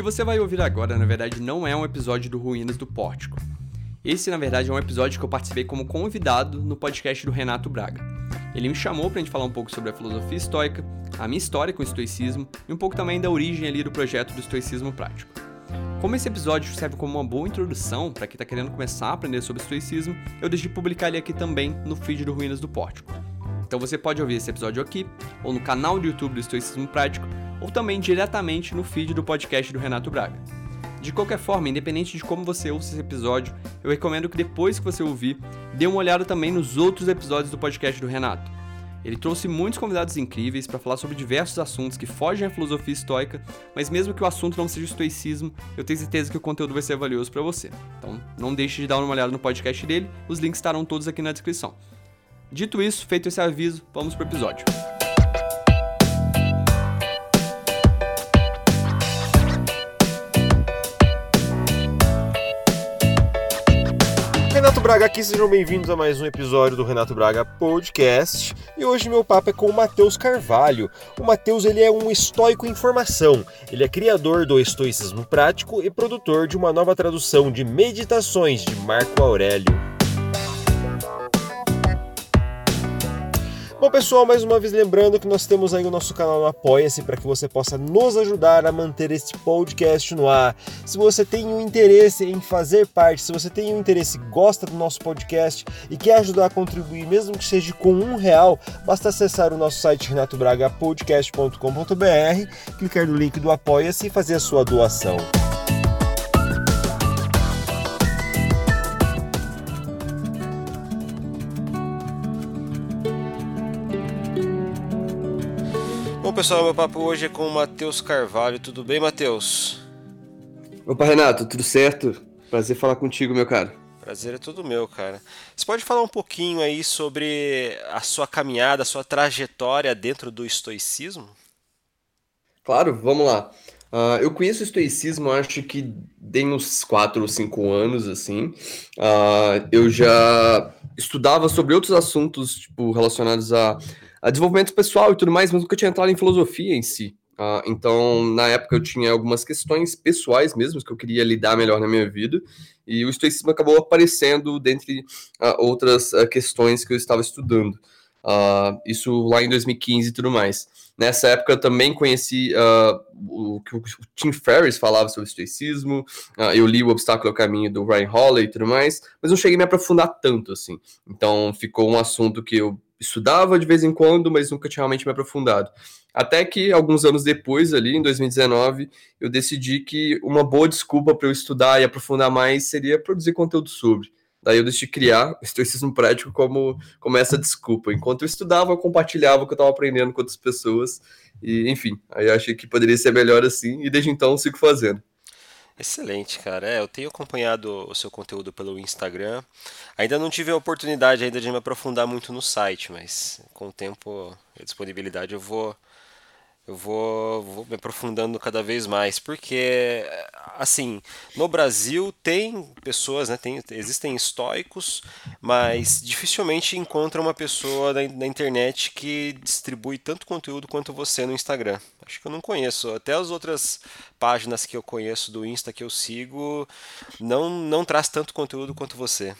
que você vai ouvir agora, na verdade, não é um episódio do Ruínas do Pórtico. Esse, na verdade, é um episódio que eu participei como convidado no podcast do Renato Braga. Ele me chamou pra gente falar um pouco sobre a filosofia estoica, a minha história com o estoicismo e um pouco também da origem ali do projeto do estoicismo prático. Como esse episódio serve como uma boa introdução para quem está querendo começar a aprender sobre estoicismo, eu decidi publicar ele aqui também no feed do Ruínas do Pórtico. Então você pode ouvir esse episódio aqui, ou no canal do YouTube do Estoicismo Prático, ou também diretamente no feed do podcast do Renato Braga. De qualquer forma, independente de como você ouça esse episódio, eu recomendo que depois que você ouvir, dê uma olhada também nos outros episódios do podcast do Renato. Ele trouxe muitos convidados incríveis para falar sobre diversos assuntos que fogem à filosofia estoica, mas mesmo que o assunto não seja estoicismo, eu tenho certeza que o conteúdo vai ser valioso para você. Então, não deixe de dar uma olhada no podcast dele, os links estarão todos aqui na descrição. Dito isso, feito esse aviso, vamos pro episódio. Renato Braga aqui, sejam bem-vindos a mais um episódio do Renato Braga Podcast. E hoje meu papo é com o Matheus Carvalho. O Matheus ele é um estoico em formação. Ele é criador do estoicismo prático e produtor de uma nova tradução de Meditações de Marco Aurélio. Bom, pessoal, mais uma vez lembrando que nós temos aí o nosso canal no Apoia-se para que você possa nos ajudar a manter este podcast no ar. Se você tem um interesse em fazer parte, se você tem um interesse gosta do nosso podcast e quer ajudar a contribuir, mesmo que seja com um real, basta acessar o nosso site renatobragapodcast.com.br, clicar no link do Apoia-se e fazer a sua doação. Pessoal, meu papo hoje é com o Matheus Carvalho. Tudo bem, Matheus? Opa, Renato, tudo certo? Prazer falar contigo, meu cara. Prazer é todo meu, cara. Você pode falar um pouquinho aí sobre a sua caminhada, a sua trajetória dentro do estoicismo? Claro, vamos lá. Uh, eu conheço o estoicismo, acho que tem uns 4 ou 5 anos, assim. Uh, eu já estudava sobre outros assuntos, tipo, relacionados a a desenvolvimento pessoal e tudo mais, mas nunca tinha entrado em filosofia em si. Uh, então, na época, eu tinha algumas questões pessoais mesmo que eu queria lidar melhor na minha vida, e o estoicismo acabou aparecendo dentre uh, outras uh, questões que eu estava estudando. isso lá em 2015 e tudo mais. Nessa época, eu também conheci o que o Tim Ferriss falava sobre estoicismo, eu li O Obstáculo ao Caminho do Ryan Holiday e tudo mais, mas não cheguei a me aprofundar tanto assim. Então, ficou um assunto que eu estudava de vez em quando, mas nunca tinha realmente me aprofundado. Até que, alguns anos depois, ali em 2019, eu decidi que uma boa desculpa para eu estudar e aprofundar mais seria produzir conteúdo sobre. Daí eu decidi criar o estoicismo prático como, como essa desculpa. Enquanto eu estudava, eu compartilhava o que eu estava aprendendo com outras pessoas. E, enfim, aí eu achei que poderia ser melhor assim, e desde então eu sigo fazendo. Excelente, cara. É, eu tenho acompanhado o seu conteúdo pelo Instagram. Ainda não tive a oportunidade ainda de me aprofundar muito no site, mas com o tempo e a disponibilidade eu vou eu vou, vou me aprofundando cada vez mais, porque assim, no Brasil tem pessoas, né, tem, existem estoicos, mas dificilmente encontra uma pessoa na, na, internet que distribui tanto conteúdo quanto você no Instagram. Acho que eu não conheço, até as outras páginas que eu conheço do Insta que eu sigo não não traz tanto conteúdo quanto você.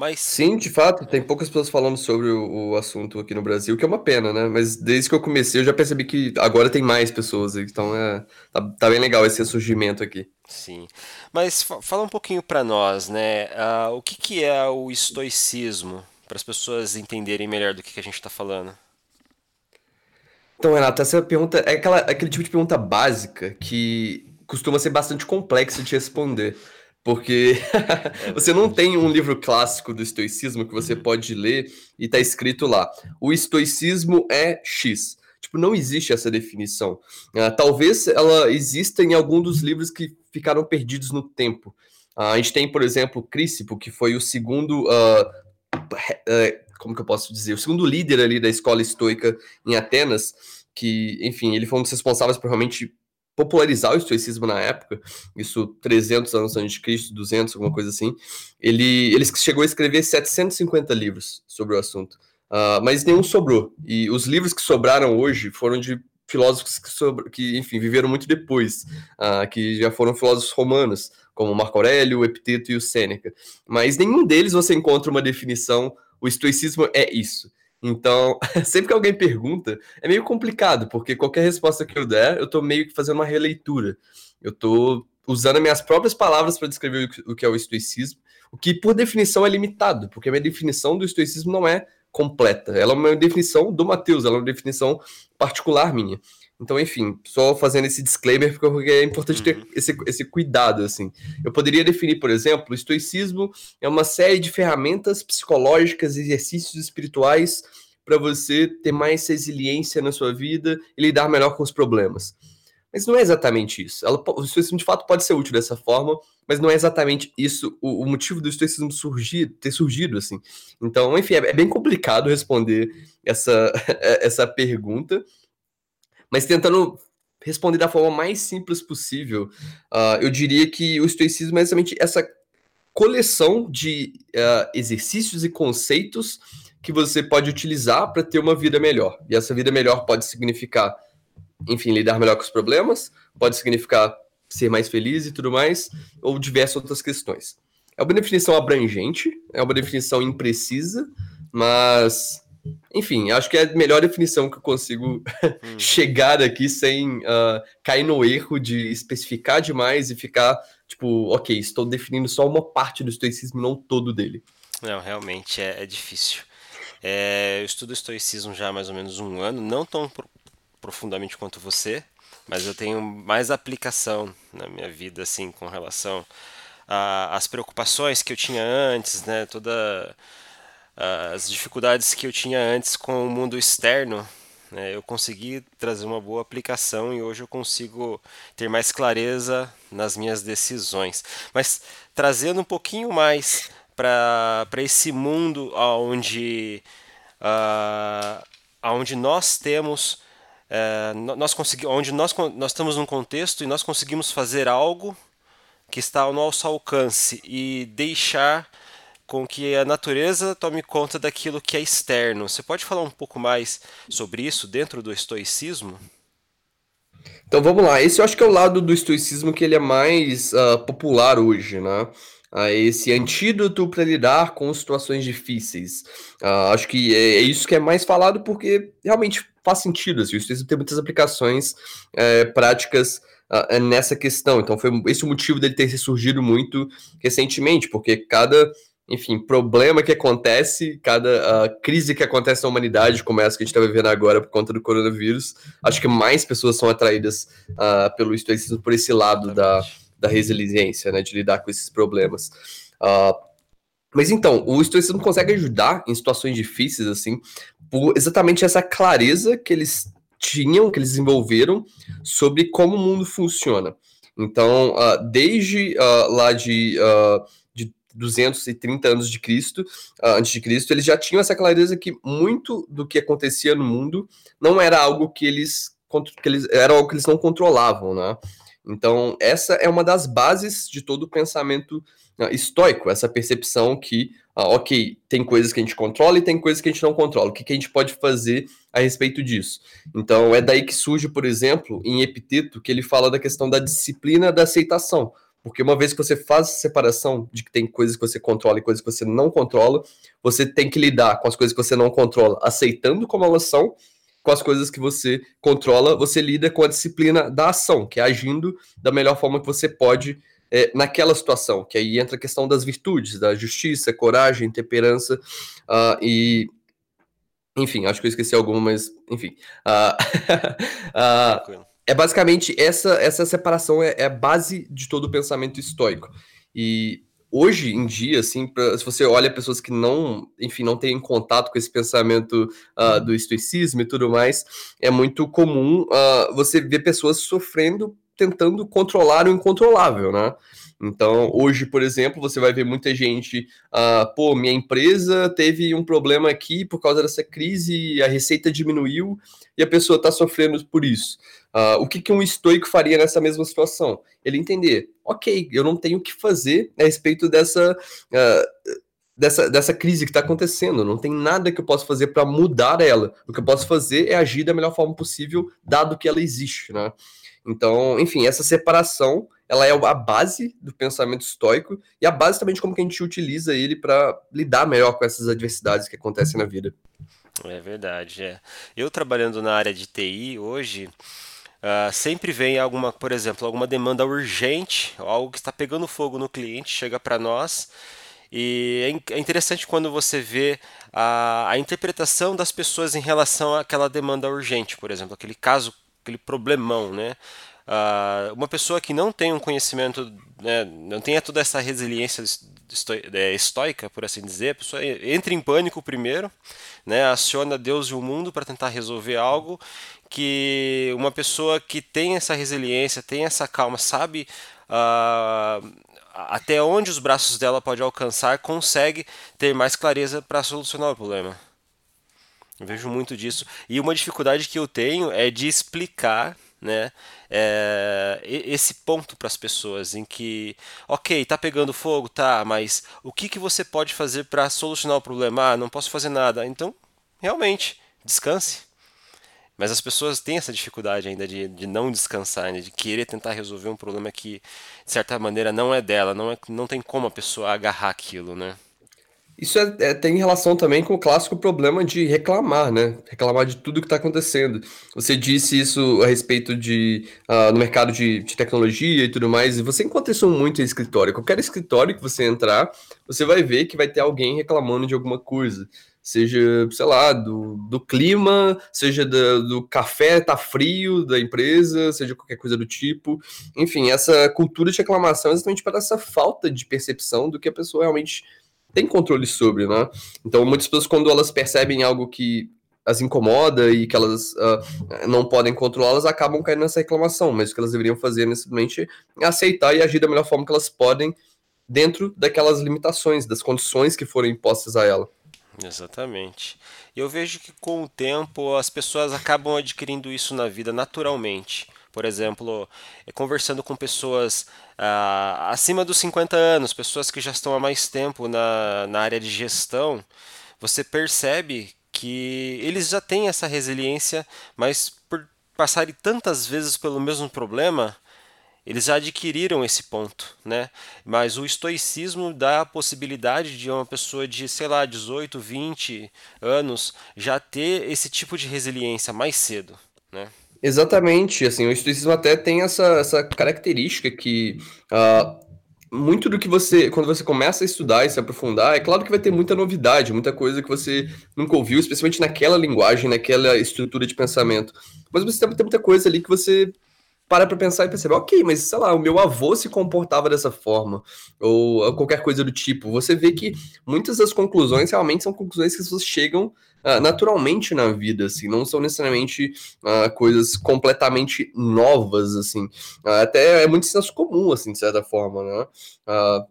Mas sim, de fato, tem poucas pessoas falando sobre o, o, assunto aqui no Brasil, que é uma pena, né? Mas desde que eu comecei, eu já percebi que agora tem mais pessoas, então é, tá, tá bem legal esse surgimento aqui. Sim, mas fala um pouquinho para nós, né? Uh, o que, que é o estoicismo, para as pessoas entenderem melhor do que, que a gente está falando? Então, Renato, essa pergunta é aquela, aquele tipo de pergunta básica que costuma ser bastante complexa de responder. Porque você não tem um livro clássico do estoicismo que você pode ler e tá escrito lá: o estoicismo é X. Tipo, não existe essa definição. Uh, talvez ela exista em algum dos livros que ficaram perdidos no tempo. Uh, a gente tem, por exemplo, Crícipo, que foi o segundo. Uh, como que eu posso dizer? O segundo líder ali da escola estoica em Atenas, que, enfim, ele foi um dos responsáveis por realmente popularizar o estoicismo na época, isso 300 anos antes de Cristo, 200, alguma coisa assim, ele, ele chegou a escrever 750 livros sobre o assunto, uh, mas nenhum sobrou. E os livros que sobraram hoje foram de filósofos que, que enfim, viveram muito depois, uh, que já foram filósofos romanos, como Marco Aurélio, Epiteto e o Sêneca. Mas nenhum deles você encontra uma definição, o estoicismo é isso. Então, sempre que alguém pergunta, é meio complicado, porque qualquer resposta que eu der, eu estou meio que fazendo uma releitura. Eu estou usando as minhas próprias palavras para descrever o que é o estoicismo, o que por definição é limitado, porque a minha definição do estoicismo não é completa. Ela é uma definição do Mateus, ela é uma definição particular minha. Então, enfim, só fazendo esse disclaimer, porque é importante ter uhum. esse, esse cuidado, assim. Eu poderia definir, por exemplo, o estoicismo é uma série de ferramentas psicológicas, exercícios espirituais para você ter mais resiliência na sua vida e lidar melhor com os problemas. Mas não é exatamente isso. Ela, o estoicismo, de fato, pode ser útil dessa forma, mas não é exatamente isso o, o motivo do estoicismo surgir, ter surgido, assim. Então, enfim, é, é bem complicado responder essa, essa pergunta, mas tentando responder da forma mais simples possível, uh, eu diria que o estoicismo é exatamente essa coleção de uh, exercícios e conceitos que você pode utilizar para ter uma vida melhor. E essa vida melhor pode significar, enfim, lidar melhor com os problemas, pode significar ser mais feliz e tudo mais, ou diversas outras questões. É uma definição abrangente, é uma definição imprecisa, mas, enfim, acho que é a melhor definição que eu consigo hum. chegar aqui sem uh, cair no erro de especificar demais e ficar, tipo, ok, estou definindo só uma parte do estoicismo, não todo dele. Não, realmente é, é difícil. É, eu estudo estoicismo já há mais ou menos um ano, não tão pro profundamente quanto você, mas eu tenho mais aplicação na minha vida, assim, com relação às preocupações que eu tinha antes, né? Toda as dificuldades que eu tinha antes com o mundo externo, né? eu consegui trazer uma boa aplicação e hoje eu consigo ter mais clareza nas minhas decisões. Mas trazendo um pouquinho mais para esse mundo onde, uh, onde nós temos é, nós conseguimos, onde nós, nós estamos num contexto e nós conseguimos fazer algo que está ao nosso alcance e deixar com que a natureza tome conta daquilo que é externo. Você pode falar um pouco mais sobre isso dentro do estoicismo? Então vamos lá. Esse eu acho que é o lado do estoicismo que ele é mais uh, popular hoje, né? a esse antídoto para lidar com situações difíceis. Uh, acho que é, é, isso que é mais falado porque realmente faz sentido. Assim, o estoicismo tem muitas aplicações é, práticas uh, nessa questão. Então foi esse o motivo dele ter surgido muito recentemente, porque cada enfim, problema que acontece, cada uh, crise que acontece na humanidade, como essa que a gente está vivendo agora por conta do coronavírus, acho que mais pessoas são atraídas uh, pelo estoicismo por esse lado da, da resiliência, né, de lidar com esses problemas. Uh, mas então, o estoicismo consegue ajudar em situações difíceis, assim, por exatamente essa clareza que eles tinham, que eles desenvolveram sobre como o mundo funciona. Então, uh, desde lá de 230 anos de Cristo, antes de Cristo, eles já tinham essa clareza que muito do que acontecia no mundo não era algo que eles, que eles era algo que eles não controlavam, né? Então, essa é uma das bases de todo o pensamento uh, estoico, essa percepção que, uh, ok, tem coisas que a gente controla e tem coisas que a gente não controla. O que, que a gente pode fazer a respeito disso? Então, é daí que surge, por exemplo, em Epiteto, que ele fala da questão da disciplina da aceitação. Porque uma vez que você faz a separação de que tem coisas que você controla e coisas que você não controla, você tem que lidar com as coisas que você não controla, aceitando como elas são, com as coisas que você controla, você lida com a disciplina da ação, que é agindo da melhor forma que você pode é, naquela situação, que aí entra a questão das virtudes, da justiça, coragem, temperança uh, e enfim, acho que eu esqueci alguma, mas enfim. Uh, uh, é basicamente essa essa separação é, é, a base de todo o pensamento estoico. E hoje em dia, assim, pra, se você olha pessoas que não, enfim, não têm contato com esse pensamento uh, do estoicismo e tudo mais, é muito comum uh, você ver pessoas sofrendo, tentando controlar o incontrolável, né? Então, hoje, por exemplo, você vai ver muita gente, uh, pô, minha empresa teve um problema aqui por causa dessa crise, a receita diminuiu e a pessoa está sofrendo por isso. Uh, o que, que um estoico faria nessa mesma situação? Ele entender, ok, eu não tenho o que fazer a respeito dessa, uh, dessa, dessa crise que está acontecendo. Não tem nada que eu possa fazer para mudar ela. O que eu posso fazer é agir da melhor forma possível, dado que ela existe, né? Então, enfim, essa separação ela é a base do pensamento estoico e a base também de como que a gente utiliza ele para lidar melhor com essas adversidades que acontecem na vida. É verdade, é. Eu trabalhando na área de TI hoje, uh, sempre vem alguma, por exemplo, alguma demanda urgente, algo que está pegando fogo no cliente, chega para nós e é, é interessante quando você vê a, a interpretação das pessoas em relação àquela demanda urgente, por exemplo, aquele caso, aquele problemão, né? Uh, uma pessoa que não tem um conhecimento, né, não tenha toda essa resiliência é, estoica, por assim dizer, a pessoa entra em pânico primeiro, né, aciona Deus e o mundo para tentar resolver algo que uma pessoa que tem essa resiliência, tem essa calma, sabe uh, até onde os braços dela podem alcançar, consegue ter mais clareza para solucionar o problema. Eu vejo muito disso. E uma dificuldade que eu tenho é de explicar né, é, esse ponto para as pessoas em que, ok, tá pegando fogo, tá, mas o que, que você pode fazer para solucionar o problema? Ah, não posso fazer nada. Então, realmente, descanse. Mas as pessoas têm essa dificuldade ainda de, de não descansar, né? de querer tentar resolver um problema que, de certa maneira, não é dela, não, é, não tem como a pessoa agarrar aquilo, né? Isso é, é, tem relação também com o clássico problema de reclamar, né? Reclamar de tudo que está acontecendo. Você disse isso a respeito de uh, no mercado de, de, tecnologia e tudo mais, e você encontra isso muito em escritório. Qualquer escritório que você entrar, você vai ver que vai ter alguém reclamando de alguma coisa seja, sei lá, do, do clima, seja do, café tá frio da empresa, seja qualquer coisa do tipo. Enfim, essa cultura de reclamação é exatamente para essa falta de percepção do que a pessoa realmente tem controle sobre, né? Então, muitas pessoas, quando elas percebem algo que as incomoda e que elas uh, não podem controlar, elas acabam caindo nessa reclamação, mas o que elas deveriam fazer, é aceitar e agir da melhor forma que elas podem dentro daquelas limitações, das condições que foram impostas a ela. Exatamente. Eu vejo que com o tempo as pessoas acabam adquirindo isso na vida naturalmente. Por exemplo, eh, conversando com pessoas ah, acima dos 50 anos, pessoas que já estão há mais tempo na, na área de gestão, você percebe que eles já têm essa resiliência, mas por passarem tantas vezes pelo mesmo problema, eles já adquiriram esse ponto, né? Mas o estoicismo dá a possibilidade de uma pessoa de, sei lá, 18, 20 anos já ter esse tipo de resiliência mais cedo, né? Exatamente, assim, o estoicismo até tem essa, essa característica que uh, muito do que você, quando você começa a estudar e se aprofundar, é claro que vai ter muita novidade, muita coisa que você nunca ouviu, especialmente naquela linguagem, naquela estrutura de pensamento. Mas você tem muita coisa ali que você para pra pensar e perceber, ok, mas sei lá, o meu avô se comportava dessa forma, ou qualquer coisa do tipo. Você vê que muitas das conclusões realmente são conclusões que as pessoas chegam uh, naturalmente na vida, assim, não são necessariamente uh, coisas completamente novas, assim. Uh, até é muito senso comum, assim, de certa forma, né?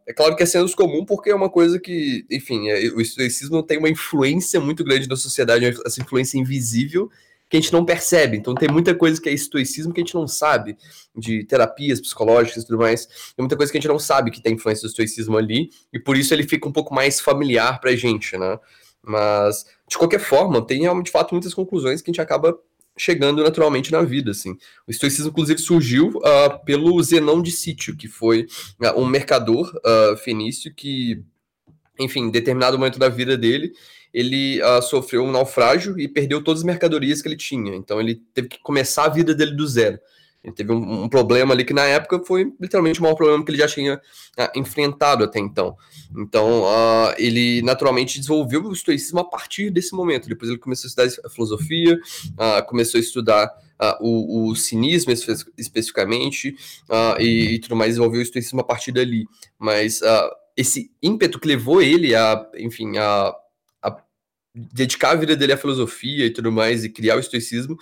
é claro que é senso comum porque é uma coisa que, enfim, é, o estoicismo tem uma influência muito grande na sociedade, essa influência invisível que a gente não percebe. Então tem muita coisa que é estoicismo que a gente não sabe, de terapias psicológicas e tudo mais. Tem muita coisa que a gente não sabe que tem influência do estoicismo ali, e por isso ele fica um pouco mais familiar pra gente, né? Mas, de qualquer forma, tem de fato muitas conclusões que a gente acaba chegando naturalmente na vida, assim. O estoicismo, inclusive, surgiu uh, pelo Zenão de Sítio, que foi uh, um mercador uh, fenício que, enfim, em determinado momento da vida dele, ele sofreu um naufrágio e perdeu todas as mercadorias que ele tinha. Então ele teve que começar a vida dele do zero. Ele teve um, um problema ali que na época foi literalmente o maior problema que ele já tinha uh, enfrentado até então. Então uh, ele naturalmente desenvolveu o estoicismo a partir desse momento. Depois ele começou a estudar a filosofia, começou a estudar o, o, cinismo espe especificamente e, e, tudo mais, desenvolveu o estoicismo a partir dali. Mas esse ímpeto que levou ele a, enfim, a dedicar a vida dele à filosofia e tudo mais, e criar o estoicismo,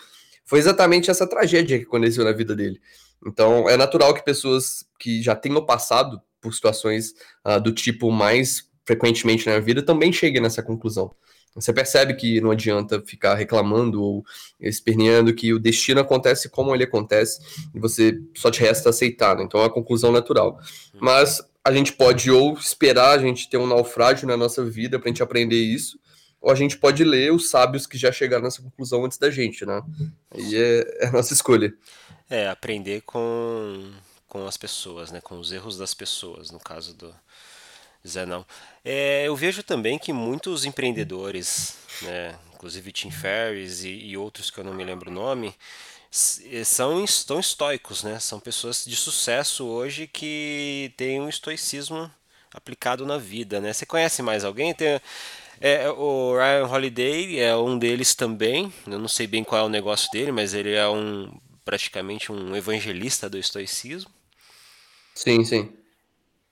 foi exatamente essa tragédia que aconteceu na vida dele. Então, é natural que pessoas que já tenham passado por situações uh, do tipo mais frequentemente na vida também cheguem nessa conclusão. Você percebe que não adianta ficar reclamando ou esperneando que o destino acontece como ele acontece e você só te resta aceitar. Né? Então é a conclusão natural. Mas a gente pode ou esperar a gente ter um naufrágio na nossa vida para a gente aprender isso, ou a gente pode ler os sábios que já chegaram nessa conclusão antes da gente, né? E é, é a nossa escolha. É, aprender com, com as pessoas, né? Com os erros das pessoas, no caso do Zé não. É, eu vejo também que muitos empreendedores, né? Inclusive Tim Ferriss e, e outros que eu não me lembro o nome, são estão estoicos, né? São pessoas de sucesso hoje que têm um estoicismo aplicado na vida, né? Você conhece mais alguém? Tem, é, o Ryan Holiday é um deles também. Eu não sei bem qual é o negócio dele, mas ele é um praticamente um evangelista do estoicismo. Sim, sim.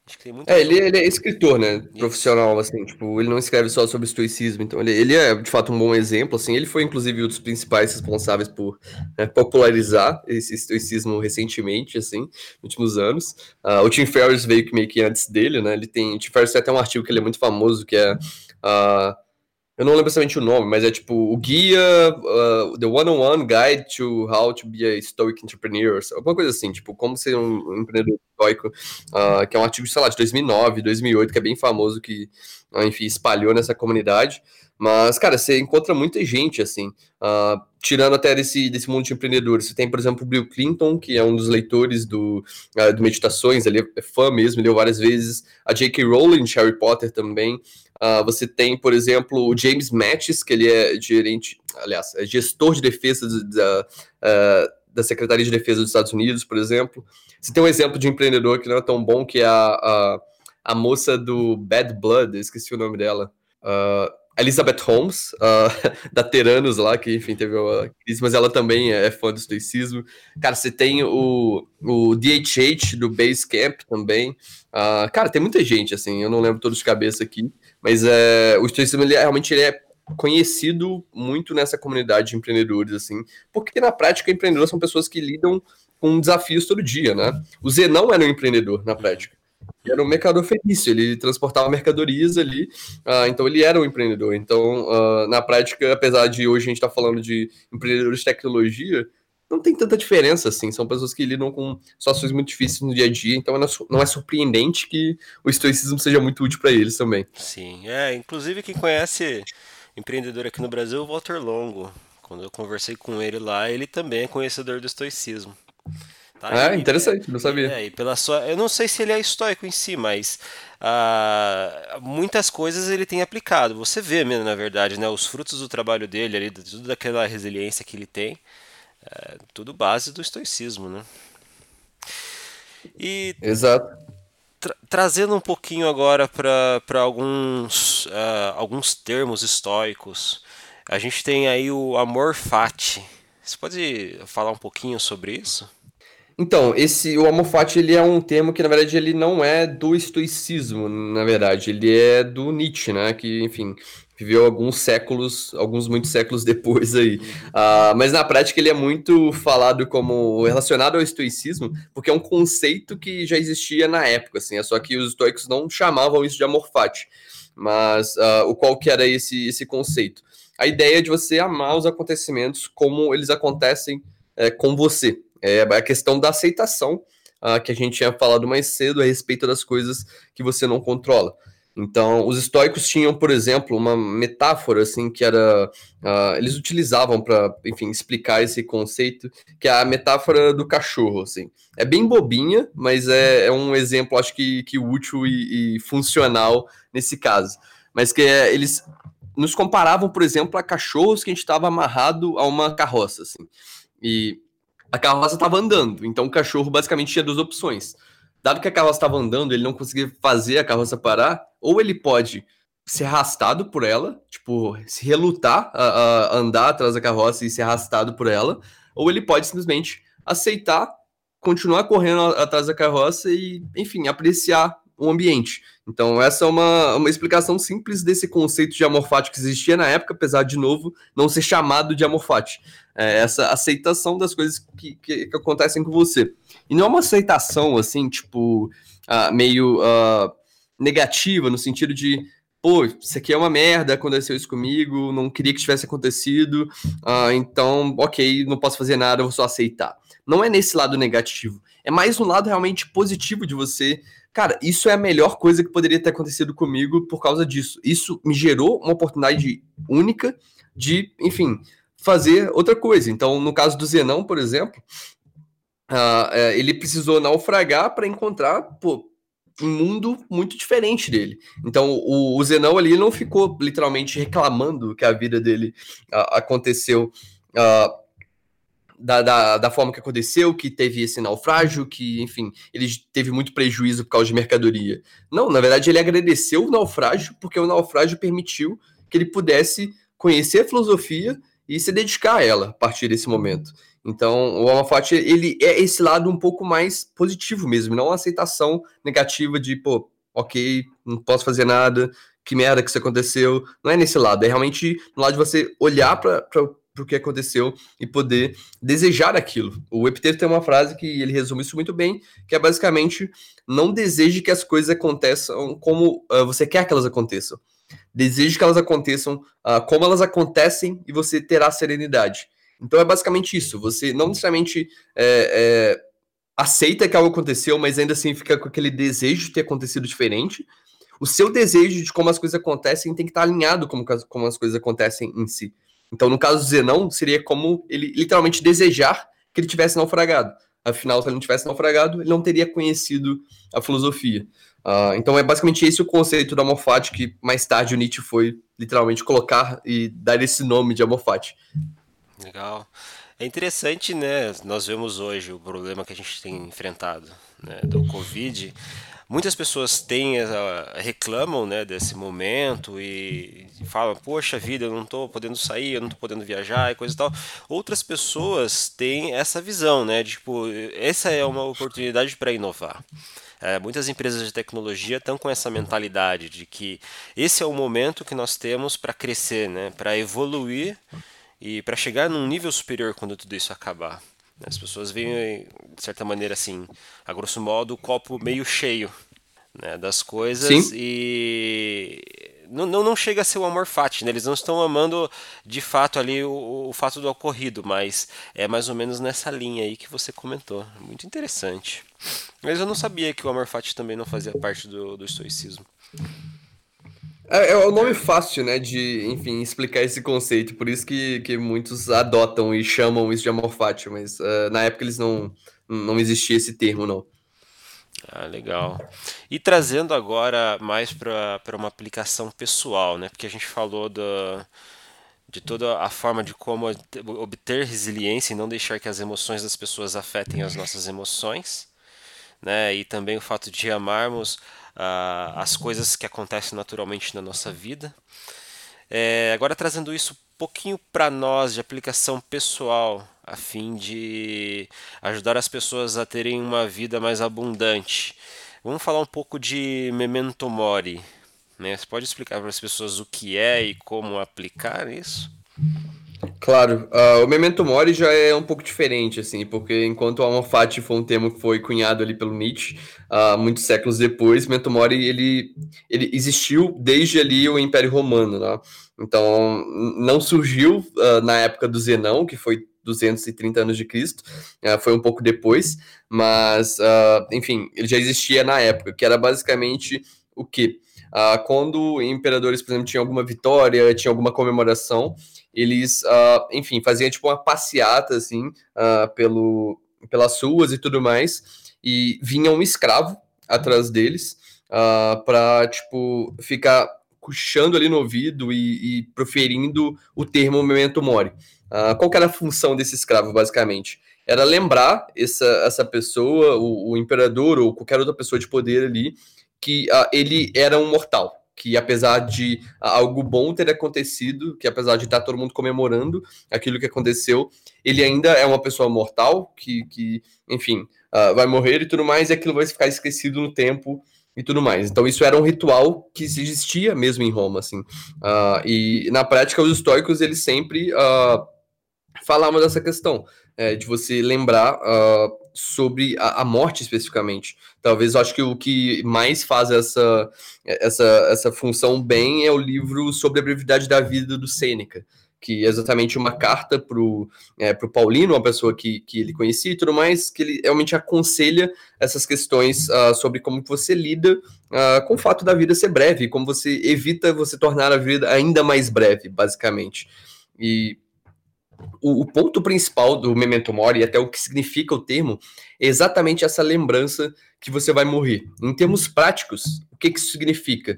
Acho que tem muita é, ele, ele, é escritor, né? Isso. Profissional, assim, tipo, ele não escreve só sobre estoicismo, então ele, ele é de fato um bom exemplo, assim. Ele foi, inclusive, um dos principais responsáveis por né, popularizar esse estoicismo recentemente, assim, nos últimos anos. Uh, o Tim Ferriss veio meio que antes dele, né? Ele tem. O Tim Ferriss tem até um artigo que ele é muito famoso, que é. Uh, eu não lembro exatamente o nome, mas é tipo o guia, uh, The One-on-One Guide to How to Be a Stoic Entrepreneur, alguma coisa assim, tipo, como ser um empreendedor estoico, uh, que é um artigo, sei lá, de 2009, 2008, que é bem famoso, que, uh, enfim, espalhou nessa comunidade. Mas, cara, você encontra muita gente, assim, tirando até desse, desse mundo de empreendedores. Você tem, por exemplo, o Bill Clinton, que é um dos leitores do, do Meditações, ele é fã mesmo, leu várias vezes. A J.K. Rowling, Harry Potter também. Uh, você tem, por exemplo, o James Mattis, que ele é gerente, aliás, é gestor de defesa da, uh, da Secretaria de Defesa dos Estados Unidos, por exemplo. Você tem um exemplo de empreendedor que não é tão bom, que é a, a, a moça do Bad Blood, esqueci o nome dela. Uh, Elizabeth Holmes, da Teranos lá, que enfim teve uma crise, mas ela também é fã do estoicismo. Cara, você tem o, o DHH do Basecamp também. Cara, tem muita gente, assim, eu não lembro todos de cabeça aqui. Mas é, o estoicismo ele, realmente ele é conhecido muito nessa comunidade de empreendedores, assim, porque na prática empreendedores são pessoas que lidam com desafios todo dia, né? O Zenão era um empreendedor na prática. Ele era um mercador felício, ele transportava mercadorias ali, uh, então ele era um empreendedor. Então, uh, na prática, apesar de hoje a gente estar tá falando de empreendedores de tecnologia, não tem tanta diferença, assim. São pessoas que lidam com situações muito difíceis no dia a dia, então não é surpreendente que o estoicismo seja muito útil para eles também. Sim, é. Inclusive, quem conhece empreendedor aqui no Brasil é o Walter Longo. Quando eu conversei com ele lá, ele também é conhecedor do estoicismo. Tá? Ah, interessante, não sabia. É, pela sua, eu não sei se ele é estoico em si, mas ah, muitas coisas ele tem aplicado. Você vê mesmo, na verdade, né, os frutos do trabalho dele, ali, tudo daquela resiliência que ele tem. É tudo base do estoicismo, né? E Exato. Tra trazendo um pouquinho agora para alguns, uh, alguns termos estoicos, a gente tem aí o amor fati. Você pode falar um pouquinho sobre isso? Então, esse o amor fati ele é um termo que na verdade ele não é do estoicismo, na verdade, ele é do Nietzsche, né? Que, enfim, viveu alguns séculos, alguns muitos séculos depois aí. Uh, mas na prática ele é muito falado como relacionado ao estoicismo, porque é um conceito que já existia na época, assim, é só que os estoicos não chamavam isso de amor fati. Mas uh, o qual que era esse, esse conceito? A ideia de você amar os acontecimentos como eles acontecem é, com você. É a questão da aceitação uh, que a gente tinha falado mais cedo a respeito das coisas que você não controla. Então, os estoicos tinham, por exemplo, uma metáfora assim que era, uh, eles utilizavam para, enfim, explicar esse conceito, que é a metáfora do cachorro, assim. É bem bobinha, mas é, é um exemplo, acho que, que útil e, e funcional nesse caso. Mas que é, eles nos comparavam, por exemplo, a cachorros que a gente estava amarrado a uma carroça, assim. E a carroça estava andando, então o cachorro basicamente tinha duas opções dado que a carroça estava andando, ele não conseguia fazer a carroça parar, ou ele pode ser arrastado por ela, tipo, se relutar a, a andar atrás da carroça e ser arrastado por ela, ou ele pode simplesmente aceitar, continuar correndo atrás da carroça e, enfim, apreciar o ambiente. Então, essa é uma, uma explicação simples desse conceito de amor fati que existia na época, apesar de novo não ser chamado de amor fati. É essa aceitação das coisas que, que, que, acontecem com você. E não é uma aceitação, assim, tipo, uh, meio uh, negativa, no sentido de, pô, isso aqui é uma merda, aconteceu isso comigo, não queria que tivesse acontecido, uh, então, ok, não posso fazer nada, vou só aceitar. Não é nesse lado negativo. É mais um lado realmente positivo de você cara, isso é a melhor coisa que poderia ter acontecido comigo por causa disso. Isso me gerou uma oportunidade única de, enfim, fazer outra coisa. Então, no caso do Zenão, por exemplo, uh, ele precisou naufragar para encontrar pô, um mundo muito diferente dele. Então, o, o Zenão ali não ficou literalmente reclamando que a vida dele uh, aconteceu uh, da, da, da, forma que aconteceu, que teve esse naufrágio, que, enfim, ele teve muito prejuízo por causa de mercadoria. Não, na verdade, ele agradeceu o naufrágio porque o naufrágio permitiu que ele pudesse conhecer a filosofia e se dedicar a ela a partir desse momento. Então, o Almafate, ele é esse lado um pouco mais positivo mesmo, não aceitação negativa de, pô, ok, não posso fazer nada, que merda que isso aconteceu. Não é nesse lado, é realmente no lado de você olhar para o que aconteceu e poder desejar aquilo. O Epiteto tem uma frase que ele resume isso muito bem, que é basicamente, não deseje que as coisas aconteçam como uh, você quer que elas aconteçam. Deseje que elas aconteçam uh, como elas acontecem e você terá serenidade. Então é basicamente isso. Você não necessariamente é, é, aceita que algo aconteceu, mas ainda assim fica com aquele desejo de ter acontecido diferente. O seu desejo de como as coisas acontecem tem que estar alinhado com como as coisas acontecem em si. Então, no caso do Zenão, seria como ele literalmente desejar que ele tivesse naufragado. Afinal, se ele não tivesse naufragado, ele não teria conhecido a filosofia. Uh, então, é basicamente esse o conceito do Amorfati que mais tarde o Nietzsche foi literalmente colocar e dar esse nome de Amorfati. Legal. É interessante, né? Nós vemos hoje o problema que a gente tem enfrentado, né, do Covid. Muitas pessoas têm, eh, reclamam né, desse momento e falam, poxa vida, eu não estou podendo sair, eu não estou podendo viajar e coisa e tal. Outras pessoas têm essa visão, né? Tipo, essa é uma oportunidade para inovar. É, muitas empresas de tecnologia estão com essa mentalidade de que esse é o momento que nós temos para crescer, né? para evoluir e para chegar num nível superior quando tudo isso acabar. As pessoas veem, de certa maneira, assim, a grosso modo, o copo meio cheio né, das coisas Sim. e não, não, não, chega a ser o amor fati, né? Eles não estão amando de fato ali o, o, fato do ocorrido, mas é mais ou menos nessa linha aí que você comentou. Muito interessante. Mas eu não sabia que o amor fati também não fazia parte do, do estoicismo. É, é o nome fácil, né, de, enfim, explicar esse conceito, por isso que, que muitos adotam e chamam isso de amor mas uh, na época eles não, não existia esse termo, não. Ah, legal. E trazendo agora mais para uma aplicação pessoal, né, porque a gente falou da, de toda a forma de como obter resiliência e não deixar que as emoções das pessoas afetem as nossas emoções, né, e também o fato de amarmos uh, as coisas que acontecem naturalmente na nossa vida. É, agora trazendo isso um pouquinho para nós de aplicação pessoal, a fim de ajudar as pessoas a terem uma vida mais abundante. Vamos falar um pouco de memento mori. Né? Você pode explicar para as pessoas o que é e como aplicar isso? Claro, uh, o Memento Mori já é um pouco diferente, assim, porque enquanto o Alma Fati foi um termo que foi cunhado ali pelo Nietzsche, uh, muitos séculos depois, Memento Mori, ele, ele existiu desde ali o Império Romano, né? Então, não surgiu uh, na época do Zenão, que foi 230 anos de Cristo, foi um pouco depois, mas, enfim, ele já existia na época, que era basicamente o quê? quando imperadores, por exemplo, tinham alguma vitória, tinha alguma comemoração, eles, uh, enfim, faziam tipo uma passeata, assim, uh, pelo, pelas ruas e tudo mais, e vinha um escravo atrás deles uh, ah, para tipo, ficar puxando ali no ouvido e, e proferindo o termo memento mori. Uh, qual era a função desse escravo, basicamente? Era lembrar essa, essa pessoa, o, o imperador ou qualquer outra pessoa de poder ali, que uh, ele era um mortal, que apesar de algo bom ter acontecido, que apesar de estar todo mundo comemorando aquilo que aconteceu, ele ainda é uma pessoa mortal, que, que enfim, uh, vai morrer e tudo mais, e aquilo vai ficar esquecido no tempo e tudo mais. Então isso era um ritual que existia mesmo em Roma, assim. Uh, e na prática os históricos eles sempre uh, falavam dessa questão é, de você lembrar sobre a, a, morte especificamente. Talvez eu acho que o que mais faz essa, essa, essa função bem é o livro sobre a brevidade da vida do Sêneca, que é exatamente uma carta para o é, pro Paulino, uma pessoa que, que ele conhecia e tudo mais, que ele realmente aconselha essas questões uh, sobre como você lida uh, com o fato da vida ser breve, como você evita você tornar a vida ainda mais breve, basicamente. E o, o, ponto principal do Memento Mori, e até o que significa o termo, é exatamente essa lembrança que você vai morrer. Em termos práticos, o que, que isso significa?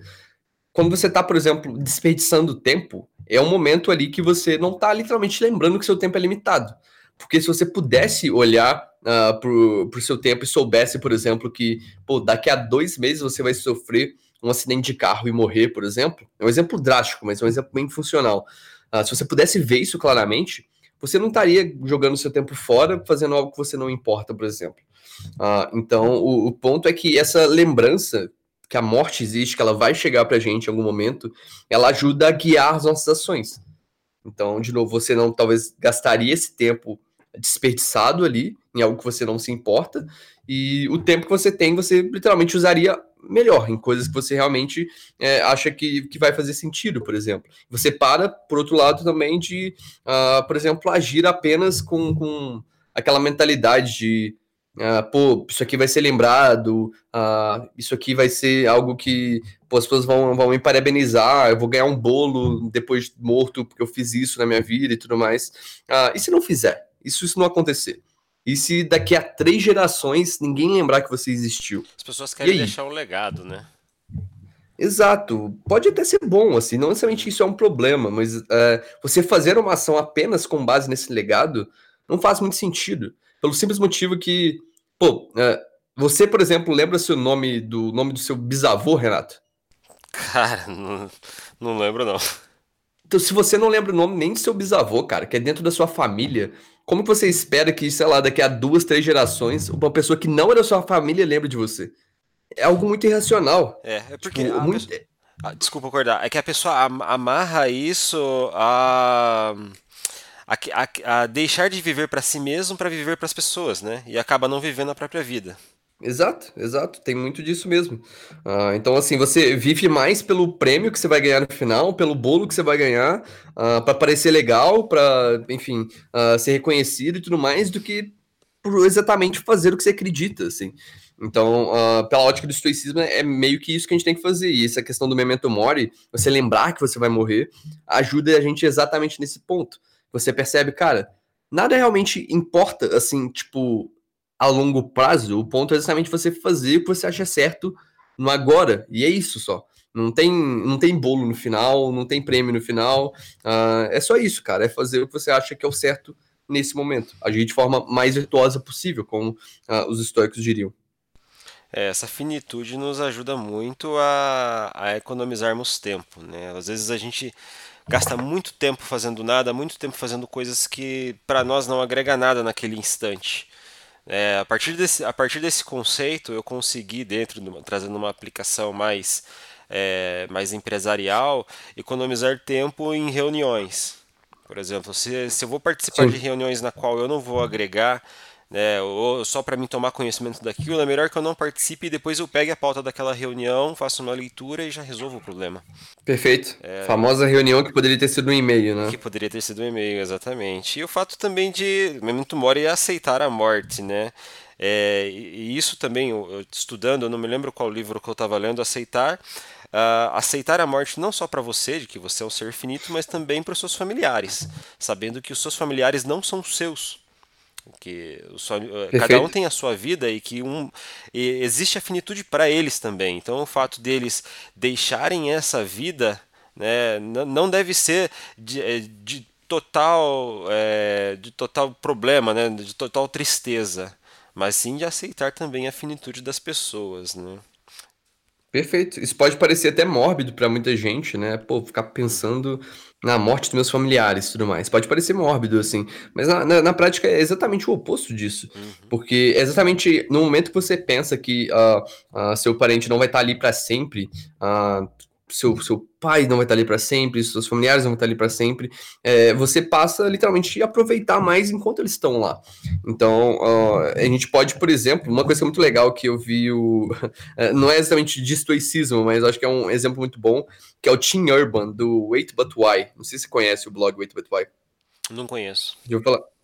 Quando você está, por exemplo, desperdiçando tempo, é um momento ali que você não está literalmente lembrando que seu tempo é limitado. Porque se você pudesse olhar uh, pro, pro seu tempo e soubesse, por exemplo, que pô, daqui a dois meses você vai sofrer um acidente de carro e morrer, por exemplo, é um exemplo drástico, mas é um exemplo bem funcional. Uh, se você pudesse ver isso claramente, você não estaria jogando seu tempo fora fazendo algo que você não importa, por exemplo. Uh, então, o, o ponto é que essa lembrança que a morte existe, que ela vai chegar pra gente em algum momento, ela ajuda a guiar as nossas ações. Então, de novo, você não talvez gastaria esse tempo desperdiçado ali em algo que você não se importa, e o tempo que você tem, você literalmente usaria melhor, em coisas que você realmente é, acha que, que vai fazer sentido, por exemplo. Você para, por outro lado, também de, uh, por exemplo, agir apenas com, com aquela mentalidade de Uh, pô, isso aqui vai ser lembrado, uh, isso aqui vai ser algo que pô, as pessoas vão, vão me parabenizar, eu vou ganhar um bolo depois de morto porque eu fiz isso na minha vida e tudo mais. Uh, e se não fizer? Isso, isso não acontecer? E se daqui a três gerações ninguém lembrar que você existiu? As pessoas querem deixar um legado, né? Exato. Pode até ser bom, assim, não necessariamente isso é um problema, mas uh, você fazer uma ação apenas com base nesse legado não faz muito sentido. Pelo simples motivo que Pô, é, você, por exemplo, lembra seu nome do nome do seu bisavô, Renato? Cara, não, não lembro não. Então, se você não lembra o nome nem do seu bisavô, cara, que é dentro da sua família, como você espera que, sei lá, daqui a duas, três gerações, uma pessoa que não é da sua família lembre de você? É algo muito irracional. É, é porque. Tipo, muito... pessoa... ah, desculpa acordar. É que a pessoa amarra isso a a, a, a deixar de viver para si mesmo para viver para as pessoas, né? E acaba não vivendo a própria vida. Exato, exato, tem muito disso mesmo. Uh, então, assim, você vive mais pelo prêmio que você vai ganhar no final, pelo bolo que você vai ganhar, uh, ah, para parecer legal, para, enfim, uh, ser reconhecido e tudo mais, do que por exatamente fazer o que você acredita, assim. Então, pela ótica do estoicismo, é meio que isso que a gente tem que fazer. E essa questão do memento mori, você lembrar que você vai morrer, ajuda a gente exatamente nesse ponto você percebe, cara, nada realmente importa, assim, tipo, a longo prazo. O ponto é exatamente você fazer o que você acha certo no agora. E é isso só. Não tem, não tem bolo no final, não tem prêmio no final. Uh, é só isso, cara. É fazer o que você acha que é o certo nesse momento. Agir de forma mais virtuosa possível, como uh, os estoicos diriam. É, essa finitude nos ajuda muito a, a economizarmos tempo. Né? Às vezes a gente gasta muito tempo fazendo nada, muito tempo fazendo coisas que para nós não agrega nada naquele instante. É, a, partir desse, a partir desse conceito, eu consegui, dentro, de uma, trazendo uma aplicação mais, é, mais empresarial, economizar tempo em reuniões. Por exemplo, se, se eu vou participar Sim. de reuniões na qual eu não vou agregar né, ou só para mim tomar conhecimento daquilo, é melhor que eu não participe e depois eu pegue a pauta daquela reunião, faço uma leitura e já resolvo o problema. Perfeito. É, Famosa reunião que poderia ter sido um e-mail, né? Que poderia ter sido um e-mail, exatamente. E o fato também de Memento Mori é aceitar a morte, né? É, e isso também, eu, estudando, eu não me lembro qual livro que eu estava lendo, aceitar Uh, aceitar a morte não só para você, de que você é um ser finito, mas também para os seus familiares, sabendo que os seus familiares não são seus que eh, cada um tem a sua vida e que um e existe a finitude para eles também. Então o fato deles deixarem essa vida, né, não deve ser de, eh, de total é, de total problema, né, de total tristeza, mas sim de aceitar também a finitude das pessoas, né. Perfeito. Isso pode parecer até mórbido para muita gente, né? Pô, ficar pensando na morte dos meus familiares e tudo mais. Pode parecer mórbido, assim, mas na, na, na prática é exatamente o oposto disso. Uhum. Porque é exatamente no momento que você pensa que uh, uh, seu parente não vai estar ali para sempre, uh, seu, seu pai não vai estar ali para sempre, seus familiares não vão estar ali para sempre. É, você passa literalmente a aproveitar mais enquanto eles estão lá. Então, uh, a gente pode, por exemplo, uma coisa muito legal que eu vi, o, é, não é exatamente de estoicismo, mas acho que é um exemplo muito bom, que é o Tim Urban, do Wait But Why. Não sei se você conhece o blog Wait But Why. Não conheço. Eu vou falar.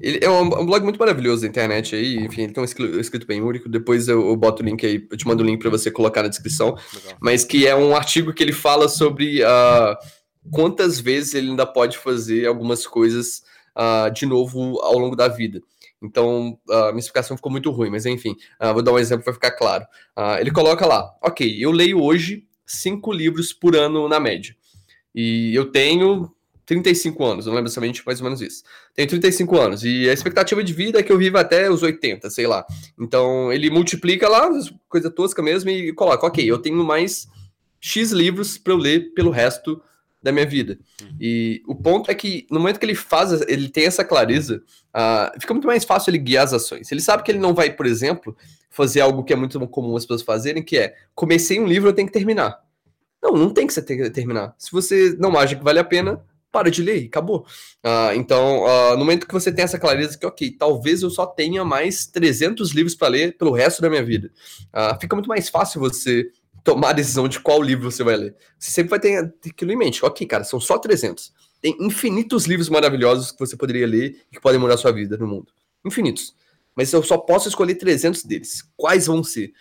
Ele é um, blog muito maravilhoso da internet aí, enfim, ele tem um escrito bem único. Depois eu, eu, boto o link aí, eu te mando o link para você colocar na descrição. Legal. Mas que é um artigo que ele fala sobre uh, quantas vezes ele ainda pode fazer algumas coisas uh, de novo ao longo da vida. Então, a minha explicação ficou muito ruim, mas enfim, uh, vou dar um exemplo para ficar claro. ele coloca lá: ok, eu leio hoje cinco livros por ano na média. E eu tenho 35 anos, não lembro exatamente mais ou menos isso. Tenho 35 anos e a expectativa de vida é que eu viva até os 80, sei lá. Então ele multiplica lá, coisa tosca mesmo, e coloca, ok, eu tenho mais X livros para eu ler pelo resto da minha vida. Uhum. E o ponto é que no momento que ele faz, ele tem essa clareza, uh, fica muito mais fácil ele guiar as ações. Ele sabe que ele não vai, por exemplo, fazer algo que é muito comum as pessoas fazerem, que é comecei um livro, eu tenho que terminar. Não, não tem que você ter que terminar. Se você não acha que vale a pena, para de ler, acabou. Uh, então, uh, no momento que você tem essa clareza que, ok, talvez eu só tenha mais 300 livros para ler pelo resto da minha vida, uh, fica muito mais fácil você tomar a decisão de qual livro você vai ler. Você sempre vai ter, aquilo em mente. Ok, cara, são só 300. Tem infinitos livros maravilhosos que você poderia ler e que podem mudar a sua vida no mundo. Infinitos. Mas eu só posso escolher 300 deles. Quais vão ser?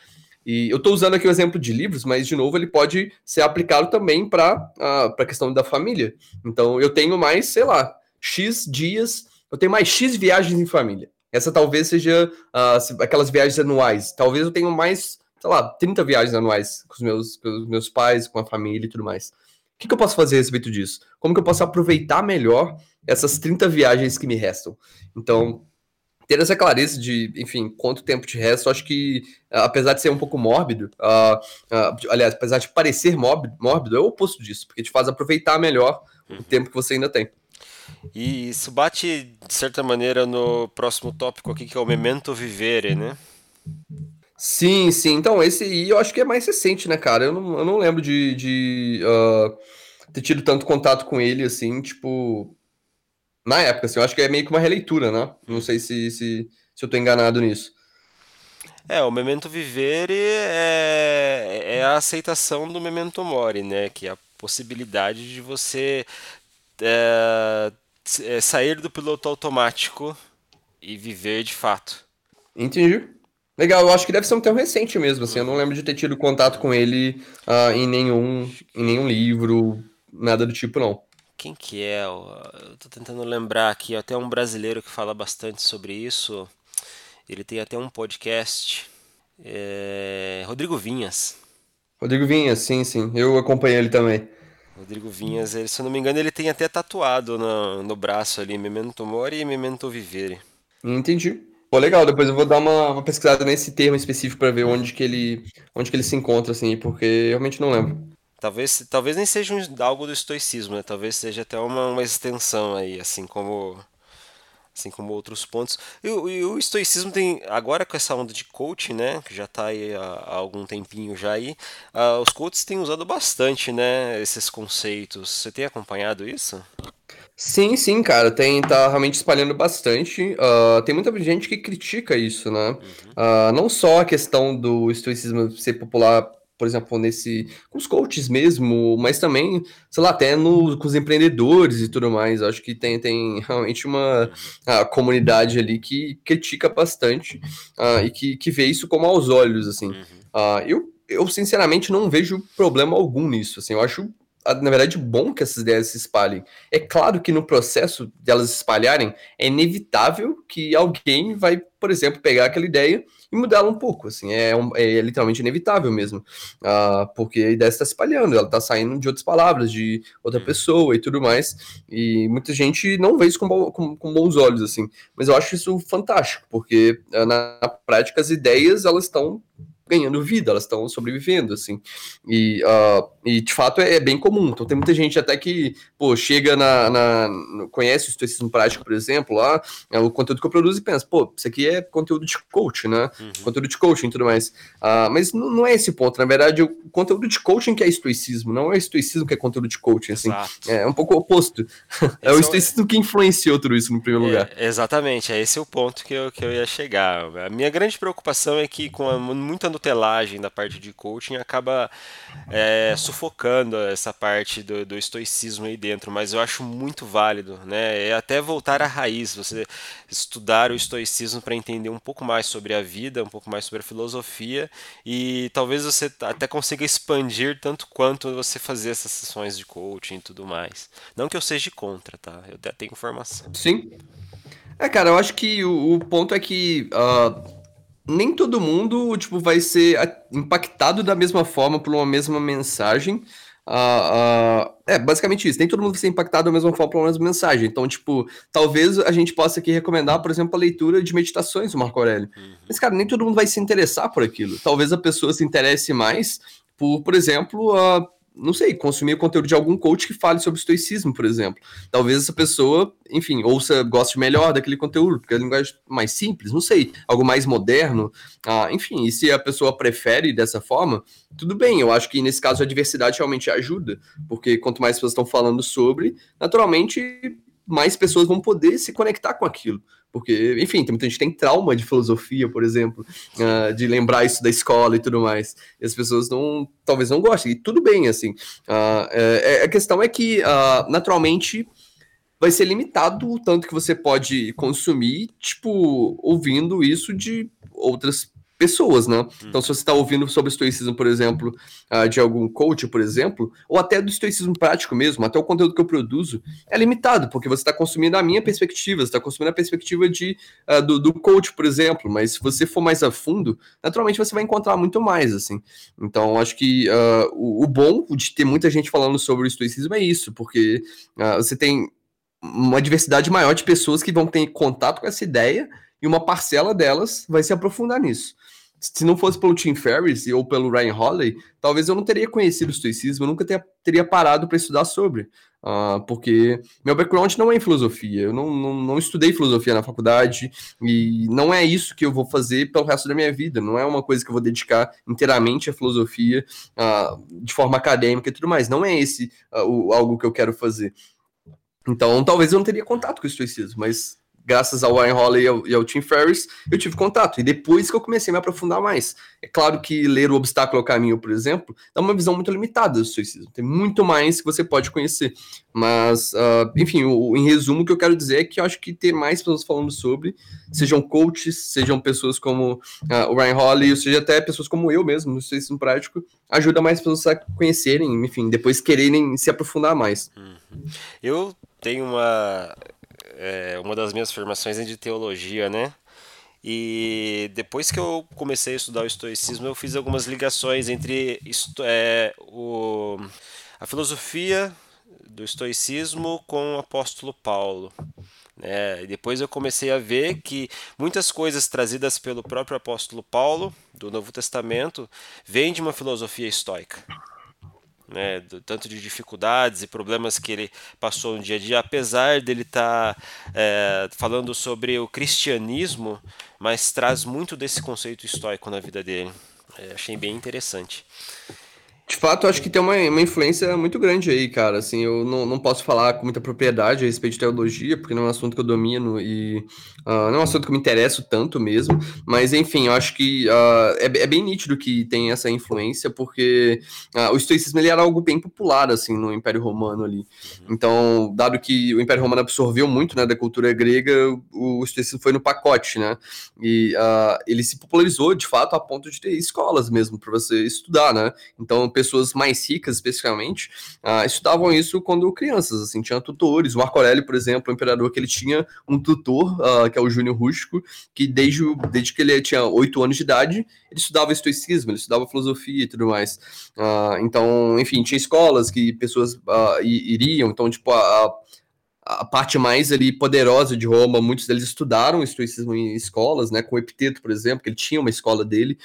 E eu estou usando aqui o exemplo de livros, mas, de novo, ele pode ser aplicado também para a questão da família. Então, eu tenho mais, sei lá, X dias, eu tenho mais X viagens em família. Essa talvez seja uh, aquelas viagens anuais. Talvez eu tenha mais, sei lá, 30 viagens anuais com os meus, com os meus pais, com a família e tudo mais. O que, que eu posso fazer a respeito disso? Como que eu posso aproveitar melhor essas 30 viagens que me restam? Então, ter essa clareza de, enfim, quanto tempo te resta, eu acho que, apesar de ser um pouco mórbido, uh, uh, aliás, apesar de parecer mórbido, mórbido, é o oposto disso, porque te faz aproveitar melhor uhum. o tempo que você ainda tem. E isso bate, de certa maneira, no próximo tópico aqui, que é o memento vivere, né? Sim, sim. Então, esse aí eu acho que é mais recente, né, cara? Eu não, eu não lembro de, de uh, ter tido tanto contato com ele, assim, tipo, na época, assim, eu acho que é meio que uma releitura, né? Não sei se, se, se eu tô enganado nisso. É, o Memento Vivere é, é a aceitação do Memento Mori, né? Que é a possibilidade de você é, é, sair do piloto automático e viver de fato. Entendi. Legal, eu acho que deve ser um termo recente mesmo, assim, eu não lembro de ter tido contato com ele uh, em, nenhum, em nenhum livro, nada do tipo, não. Quem que é? Eu tô tentando lembrar aqui, até um brasileiro que fala bastante sobre isso. Ele tem até um podcast. É... Rodrigo Vinhas. Rodrigo Vinhas, sim, sim. Eu acompanhei ele também. Rodrigo Vinhas, ele, se eu não me engano, ele tem até tatuado no, no braço ali, Memento Mori e Memento Vivere. Entendi. Pô, legal, depois eu vou dar uma, uma pesquisada nesse termo específico para ver onde que ele onde que ele se encontra, assim, porque realmente não lembro. Talvez, talvez nem seja um, algo do estoicismo, né? Talvez seja até uma, uma extensão aí, assim como assim como outros pontos. E, e, o estoicismo tem, agora com essa onda de coaching, né, que já está aí há, há, algum tempinho já aí, uh, os coaches têm usado bastante, né, esses conceitos. Você tem acompanhado isso? Sim, sim, cara, tem, tá realmente espalhando bastante. Uh, tem muita gente que critica isso, né? Uhum. Uh, não só a questão do estoicismo ser popular por exemplo, nesse com os coaches mesmo, mas também, sei lá, até no, com os empreendedores e tudo mais. Acho que tem, tem realmente uma comunidade ali que critica bastante uh, e que, que vê isso como aos olhos, assim. Uh, eu, eu, sinceramente, não vejo problema algum nisso, assim. Eu acho na verdade, bom que essas ideias se espalhem. É claro que no processo delas se espalharem, é inevitável que alguém vai, por exemplo, pegar aquela ideia e mudá-la um pouco, assim, é, é, literalmente inevitável mesmo, uh, porque a ideia está se espalhando, ela está saindo de outras palavras, de outra pessoa e tudo mais, e muita gente não vê isso com, com, com bons olhos, assim, mas eu acho isso fantástico, porque uh, na prática as ideias, elas estão ganhando vida, elas estão sobrevivendo, assim. E, uh, e de fato é, é, bem comum. Então tem muita gente até que, pô, chega na. na conhece o estoicismo prático, por exemplo, lá, é o conteúdo que eu produzo e pensa, pô, isso aqui é conteúdo de coach, né? Uhum. Conteúdo de coaching e tudo mais. Uh, mas não, não, é esse ponto. Na verdade, o conteúdo de coaching que é estoicismo, não é estoicismo que é conteúdo de coaching, assim. Exato. É um pouco o oposto. é o é estoicismo é... que influenciou tudo isso no primeiro é, lugar. Exatamente, é esse o ponto que eu, que eu ia chegar. A minha grande preocupação é que com a, muita nutelagem da parte de coaching acaba é, sufocando essa parte do, do, estoicismo aí dentro, mas eu acho muito válido, né? É até voltar à raiz, você estudar o estoicismo para entender um pouco mais sobre a vida, um pouco mais sobre a filosofia e talvez você até consiga expandir tanto quanto você fazer essas sessões de coaching e tudo mais. Não que eu seja contra, tá? Eu até tenho informação. Sim. É, cara, eu acho que o, o ponto é que uh, nem todo mundo, tipo, vai ser impactado da mesma forma por uma mesma mensagem. Uh, uh, é, basicamente isso. Nem todo mundo vai ser impactado da mesma forma por uma mesma mensagem. Então, tipo, talvez a gente possa aqui recomendar, por exemplo, a leitura de meditações do Marco Aurélio. Uhum. Mas, cara, nem todo mundo vai se interessar por aquilo. Talvez a pessoa se interesse mais por, por exemplo, uh, não sei, consumir o conteúdo de algum coach que fale sobre estoicismo, por exemplo. Talvez essa pessoa, enfim, ouça, goste melhor daquele conteúdo, porque é linguagem mais simples, não sei, algo mais moderno. Ah, enfim, e se a pessoa prefere dessa forma, tudo bem. Eu acho que nesse caso a diversidade realmente ajuda, porque quanto mais pessoas estão falando sobre, naturalmente mais pessoas vão poder se conectar com aquilo. Porque, enfim, tem muita gente que tem trauma de filosofia, por exemplo, uh, de lembrar isso da escola e tudo mais. E as pessoas não, talvez não gostem. E tudo bem, assim. Uh, é, a questão é que, uh, naturalmente, vai ser limitado o tanto que você pode consumir, tipo, ouvindo isso de outras pessoas, né? Então, se você está ouvindo sobre estoicismo, por exemplo, uh, de algum coach, por exemplo, ou até do estoicismo prático mesmo, até o conteúdo que eu produzo, é limitado, porque você está consumindo a minha perspectiva, você está consumindo a perspectiva de, uh, do, do, coach, por exemplo, mas se você for mais a fundo, naturalmente você vai encontrar muito mais, assim. Então, acho que uh, o, o, bom de ter muita gente falando sobre o estoicismo é isso, porque você tem uma diversidade maior de pessoas que vão ter contato com essa ideia e uma parcela delas vai se aprofundar nisso se não fosse pelo Tim Ferriss ou pelo Ryan Holiday, talvez eu não teria conhecido o estoicismo, eu nunca ter, teria parado para estudar sobre. Uh, porque meu background não é em filosofia, eu não, não, não, estudei filosofia na faculdade e não é isso que eu vou fazer pelo resto da minha vida, não é uma coisa que eu vou dedicar inteiramente à filosofia uh, de forma acadêmica e tudo mais, não é esse uh, o, algo que eu quero fazer. Então, talvez eu não teria contato com o estoicismo, mas graças ao Ryan Holiday e ao, e ao, Tim Ferriss, eu tive contato. E depois que eu comecei a me aprofundar mais. É claro que ler O Obstáculo ao Caminho, por exemplo, dá uma visão muito limitada do suicídio. Tem muito mais que você pode conhecer. Mas, uh, enfim, o, em resumo, o que eu quero dizer é que eu acho que ter mais pessoas falando sobre, sejam coaches, sejam pessoas como uh, o Ryan Holiday, ou seja, até pessoas como eu mesmo, no suicídio prático, ajuda mais pessoas a conhecerem, enfim, depois quererem se aprofundar mais. Uhum. Eu tenho uma é, uma das minhas formações é de teologia, né? E depois que eu comecei a estudar o estoicismo, eu fiz algumas ligações entre é, o, a filosofia do estoicismo com o apóstolo Paulo. É, e depois eu comecei a ver que muitas coisas trazidas pelo próprio apóstolo Paulo, do Novo Testamento, vêm de uma filosofia estoica né, do tanto de dificuldades e problemas que ele passou no dia a dia, apesar dele estar tá, é, falando sobre o cristianismo, mas traz muito desse conceito estoico na vida dele. É, achei bem interessante. De fato, acho que tem uma, uma influência muito grande aí, cara. Assim, eu não, não posso falar com muita propriedade a respeito de teologia, porque não é um assunto que eu domino e uh, não é um assunto que me interessa tanto mesmo. Mas, enfim, eu acho que uh, é, é, bem nítido que tem essa influência, porque uh, o estoicismo ele era algo bem popular, assim, no Império Romano ali. Então, dado que o Império Romano absorveu muito né, da cultura grega, o, o estoicismo foi no pacote, né? E ele se popularizou, de fato, a ponto de ter escolas mesmo para você estudar, né? Então, pessoas mais ricas, especificamente, uh, estudavam isso quando crianças, assim, tinha tutores. O Marco Aurélio, por exemplo, o imperador, que ele tinha um tutor, uh, que é o Júnior Rústico, que desde, desde que ele tinha oito anos de idade, ele estudava estoicismo, ele estudava filosofia e tudo mais. Uh, então, enfim, tinha escolas que pessoas iriam, então, tipo, a, a parte mais ali poderosa de Roma, muitos deles estudaram estoicismo em escolas, né, com Epiteto, por exemplo, que ele tinha uma escola dele.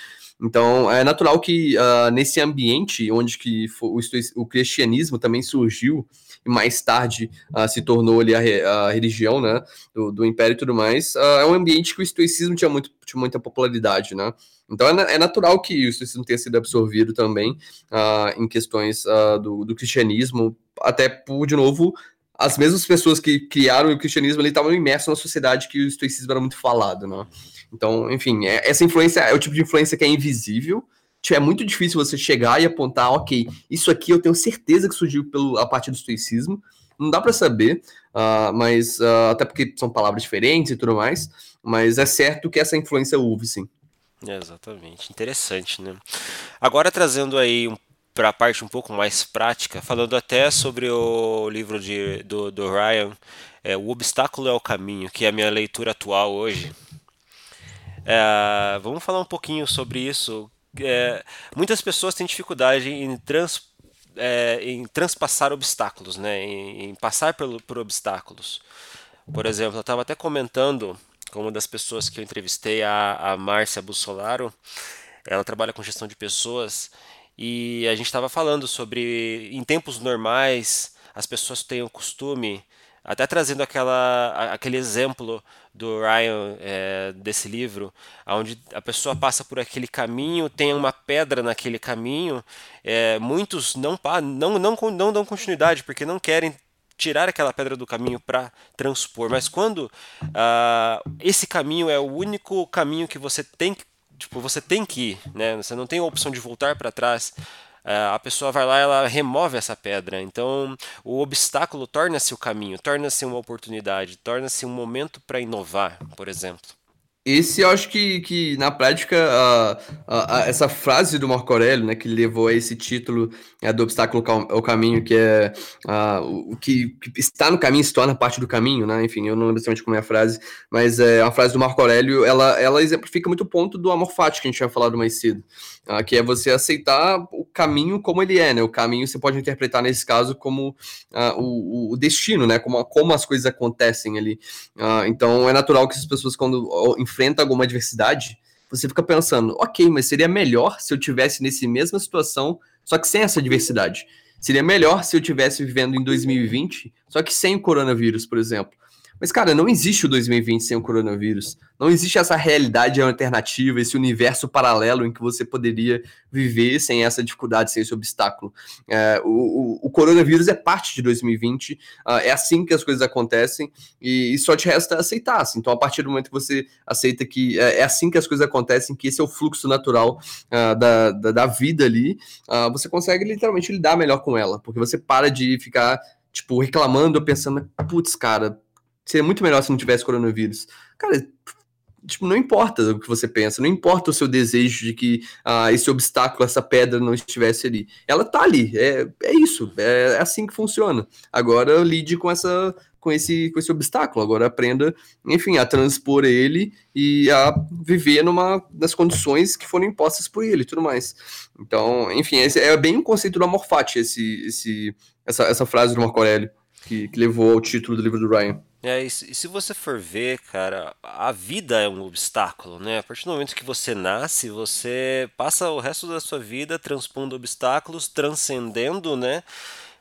Então, é natural que uh, nesse ambiente onde que o, o, cristianismo também surgiu e mais tarde uh, se tornou ali a, a religião, né, do, do, Império e tudo mais, uh, é um ambiente que o estoicismo tinha, muito, tinha muita popularidade, né. Então, é, é, natural que o estoicismo tenha sido absorvido também em questões do, do cristianismo, até por, de novo, as mesmas pessoas que criaram o cristianismo ali estavam imersas na sociedade que o estoicismo era muito falado, né? Então, enfim, é, essa influência é o tipo de influência que é invisível. Tipo, é muito difícil você chegar e apontar, ok, isso aqui eu tenho certeza que surgiu pelo, a partir do estoicismo. Não dá para saber, uh, mas uh, até porque são palavras diferentes e tudo mais. Mas é certo que essa influência houve, sim. É, exatamente, interessante, né? Agora trazendo aí um para a parte um pouco mais prática, falando até sobre o livro de, do, do Ryan, é, O Obstáculo é o Caminho, que é a minha leitura atual hoje. É, vamos falar um pouquinho sobre isso. É, muitas pessoas têm dificuldade em, trans, é, em transpassar obstáculos, né? em, em passar por, por obstáculos. Por exemplo, eu estava até comentando com uma das pessoas que eu entrevistei, a, a Márcia Bussolaro, ela trabalha com gestão de pessoas e a gente estava falando sobre em tempos normais as pessoas têm o costume, até trazendo aquela, aquele exemplo do Ryan é, desse livro, onde a pessoa passa por aquele caminho, tem uma pedra naquele caminho, é, muitos não, não, não, não dão continuidade porque não querem tirar aquela pedra do caminho para transpor. Mas quando uh, esse caminho é o único caminho que você tem que tipo, você tem que ir, né? Você não tem a opção de voltar para trás. É, a pessoa vai lá ela remove essa pedra. Então, o obstáculo torna-se o caminho, torna-se uma oportunidade, torna-se um momento para inovar, por exemplo. Esse eu acho que, que na prática, a, a, a, essa frase do Marco Aurélio, né, que levou a esse título é, do obstáculo ao caminho, que é o que, que, está no caminho se torna parte do caminho, né? Enfim, eu não lembro exatamente como é a frase, mas é a frase do Marco Aurélio, ela, ela exemplifica muito o ponto do amor fático que a gente tinha falado mais cedo, uh, que é você aceitar o caminho como ele é, né? O caminho você pode interpretar nesse caso como uh, o, o, destino, né? Como, como as coisas acontecem ali. Uh, então é natural que as pessoas, quando enfrentam alguma adversidade, você fica pensando, ok, mas seria melhor se eu tivesse nesse mesma situação só que sem essa diversidade. Seria melhor se eu tivesse vivendo em 2020, só que sem o coronavírus, por exemplo. Mas, cara, não existe o 2020 sem o coronavírus. Não existe essa realidade alternativa, esse universo paralelo em que você poderia viver sem essa dificuldade, sem esse obstáculo. É, o, o, o, coronavírus é parte de 2020, uh, ah, é assim que as coisas acontecem e, e, só te resta aceitar. Assim. Então, a partir do momento que você aceita que é, é assim que as coisas acontecem, que esse é o fluxo natural uh, da, da, da, vida ali, uh, você consegue literalmente lidar melhor com ela, porque você para de ficar tipo, reclamando, pensando, putz, cara, Seria muito melhor se não tivesse coronavírus. Cara, tipo, não importa o que você pensa, não importa o seu desejo de que ah, esse obstáculo, essa pedra não estivesse ali. Ela tá ali, é, é isso, é, é assim que funciona. Agora lide com essa com esse, com esse obstáculo, agora aprenda, enfim, a transpor ele e a viver numa das condições que foram impostas por ele e tudo mais. Então, enfim, esse é bem o conceito do amor fati, esse, esse, essa, essa frase do Marco Aurélio, que, que levou ao título do livro do Ryan. É, e se você for ver, cara, a vida é um obstáculo, né? A partir do momento que você nasce, você passa o resto da sua vida transpondo obstáculos, transcendendo, né?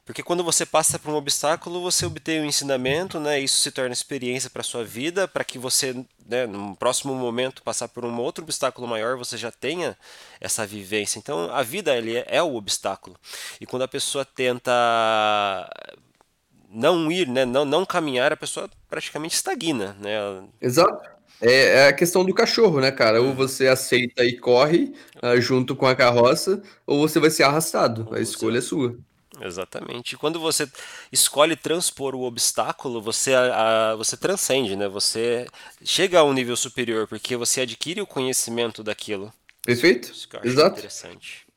Porque quando você passa por um obstáculo, você obtém um ensinamento, né? Isso se torna experiência para sua vida, para que você, né, no próximo momento, passar por um outro obstáculo maior, você já tenha essa vivência. Então, a vida ele é, é o obstáculo. E quando a pessoa tenta não ir, né, não, não caminhar, a pessoa praticamente estagna, né? Exato. É, é a questão do cachorro, né, cara? Ou uhum. você aceita e corre uh, junto com a carroça, ou você vai ser arrastado. Ou a escolha é sua. Exatamente. E quando você escolhe transpor o obstáculo, você, a, você transcende, né? Você chega a um nível superior, porque você adquire o conhecimento daquilo. Perfeito. Exato. Interessante.